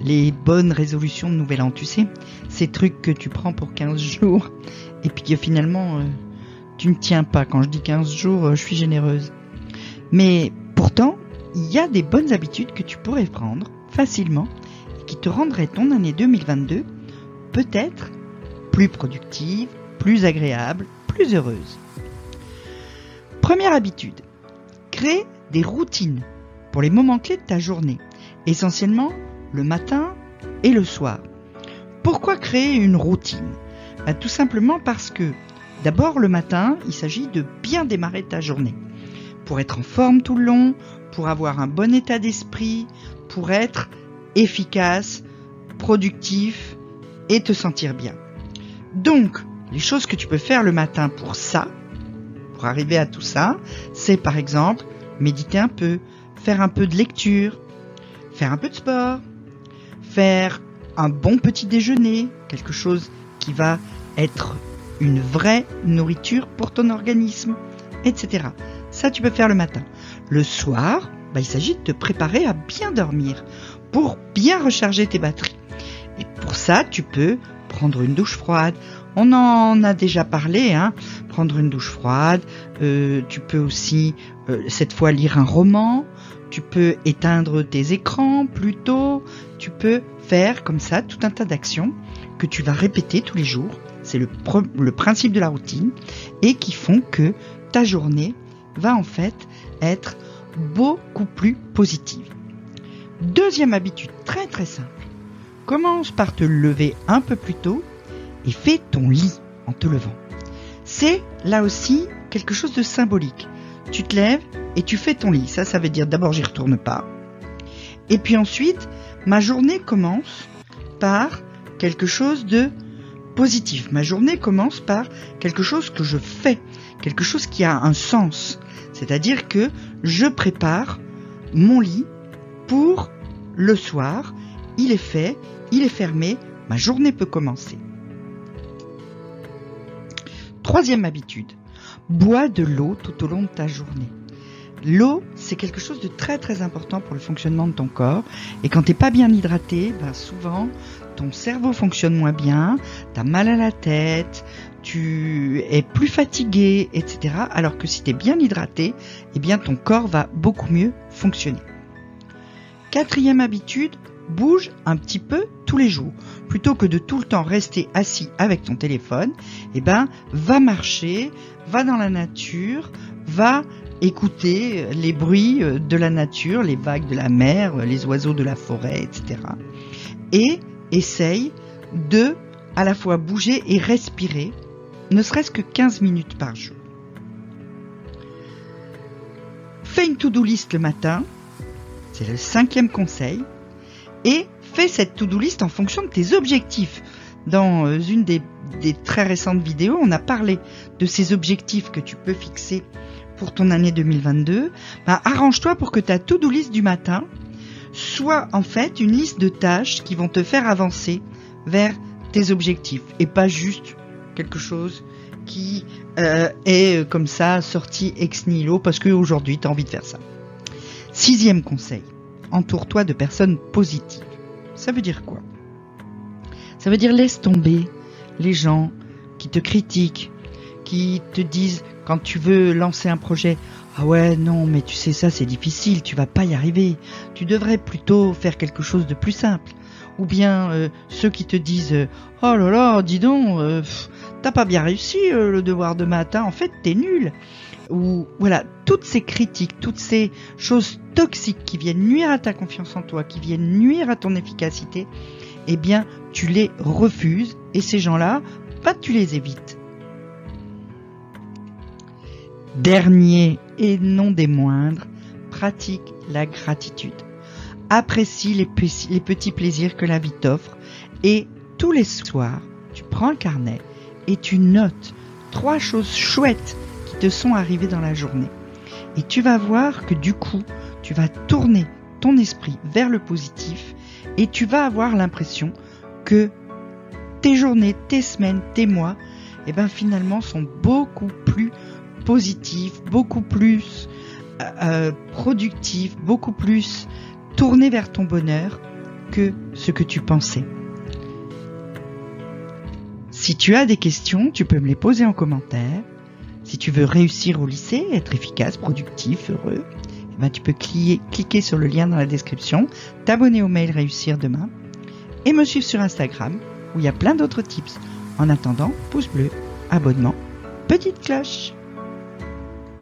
les bonnes résolutions de nouvel an, tu sais, ces trucs que tu prends pour 15 jours et puis que finalement euh, tu ne tiens pas. Quand je dis 15 jours, euh, je suis généreuse. Mais pourtant, il y a des bonnes habitudes que tu pourrais prendre facilement et qui te rendraient ton année 2022 peut-être plus productive, plus agréable, plus heureuse. Première habitude, crée des routines pour les moments clés de ta journée, essentiellement le matin et le soir. Pourquoi créer une routine? Bah, Tout simplement parce que d'abord le matin, il s'agit de bien démarrer ta journée. Pour être en forme tout le long, pour avoir un bon état d'esprit, pour être efficace, productif et te sentir bien. Donc, les choses que tu peux faire le matin pour ça, pour arriver à tout ça, c'est par exemple méditer un peu, faire un peu de lecture, faire un peu de sport, un bon petit déjeuner, quelque chose qui va être une vraie nourriture pour ton organisme, etc. Ça, tu peux faire le matin. Le soir, bah, il s'agit de te préparer à bien dormir pour bien recharger tes batteries. Et pour ça, tu peux prendre une douche froide. On en a déjà parlé, hein. Prendre une douche froide. Euh, tu peux aussi, euh, cette fois, lire un roman. Tu peux éteindre tes écrans plus tôt. Peux faire comme ça tout un tas d'actions que tu vas répéter tous les jours. C'est le, le principe de la routine et qui font que ta journée va en fait être beaucoup plus positive. Deuxième habitude très très simple. Commence par te lever un peu plus tôt et fais ton lit en te levant. C'est là aussi quelque chose de symbolique. Tu te lèves et tu fais ton lit. Ça, ça veut dire d'abord j'y retourne pas. Et puis ensuite, ma journée commence par quelque chose de positif. Ma journée commence par quelque chose que je fais, quelque chose qui a un sens. C'est-à-dire que je prépare mon lit pour le soir. Il est fait, il est fermé, ma journée peut commencer. Troisième habitude, bois de l'eau tout au long de ta journée. L'eau, c'est quelque chose de très très important pour le fonctionnement de ton corps. Et quand tu n'es pas bien hydraté, ben souvent ton cerveau fonctionne moins bien, tu as mal à la tête, tu es plus fatigué, etc. Alors que si tu es bien hydraté, eh bien ton corps va beaucoup mieux fonctionner. Quatrième habitude, bouge un petit peu tous les jours. Plutôt que de tout le temps rester assis avec ton téléphone, eh ben, va marcher, va dans la nature, va écouter les bruits de la nature, les vagues de la mer, les oiseaux de la forêt, etc. Et essaye de à la fois bouger et respirer, ne serait-ce que 15 minutes par jour. Fais une to-do list le matin, c'est le cinquième conseil, et fais cette to-do list en fonction de tes objectifs. Dans euh, une des, très récentes vidéos, on a parlé de ces objectifs que tu peux fixer pour ton année 2022. Bah, arrange-toi pour que ta to-do list du matin soit en fait une liste de tâches qui vont te faire avancer vers tes objectifs et pas juste quelque chose qui euh, est euh, comme ça sorti ex nihilo parce qu'aujourd'hui tu as envie de faire ça. Sixième conseil, entoure-toi de personnes positives. Ça veut dire quoi? Ça veut dire laisse tomber les gens qui te critiquent, qui te disent quand tu veux lancer un projet, ah ouais, non, mais tu sais ça, c'est difficile, tu vas pas y arriver. Tu devrais plutôt faire quelque chose de plus simple. Ou bien euh, ceux qui te disent, oh là là, dis donc, euh, t'as pas bien réussi euh, le devoir de matin, en fait, t'es nul. Ou voilà, toutes ces critiques, toutes ces choses toxiques qui viennent nuire à ta confiance en toi, qui viennent nuire à ton efficacité, eh bien, tu les refuses et ces gens-là, pas tu les évites. Dernier et non des moindres, pratique la gratitude. Apprécie les, petits plaisirs que la vie t'offre et tous les soirs, tu prends le carnet et tu notes trois choses chouettes qui te sont arrivées dans la journée. Et tu vas voir que du coup, tu vas tourner ton esprit vers le positif et tu vas avoir l'impression que tes journées, tes semaines, tes mois, eh ben finalement sont beaucoup plus positifs, beaucoup plus euh, euh, productifs, beaucoup plus tournés vers ton bonheur que ce que tu pensais. Si tu as des questions, tu peux me les poser en commentaire. Si tu veux réussir au lycée, être efficace, productif, heureux, eh ben tu peux cliquer, cliquer sur le lien dans la description, t'abonner au mail Réussir demain et me suivre sur Instagram où il y a plein d'autres tips. En attendant, pouce bleu, abonnement, petite cloche.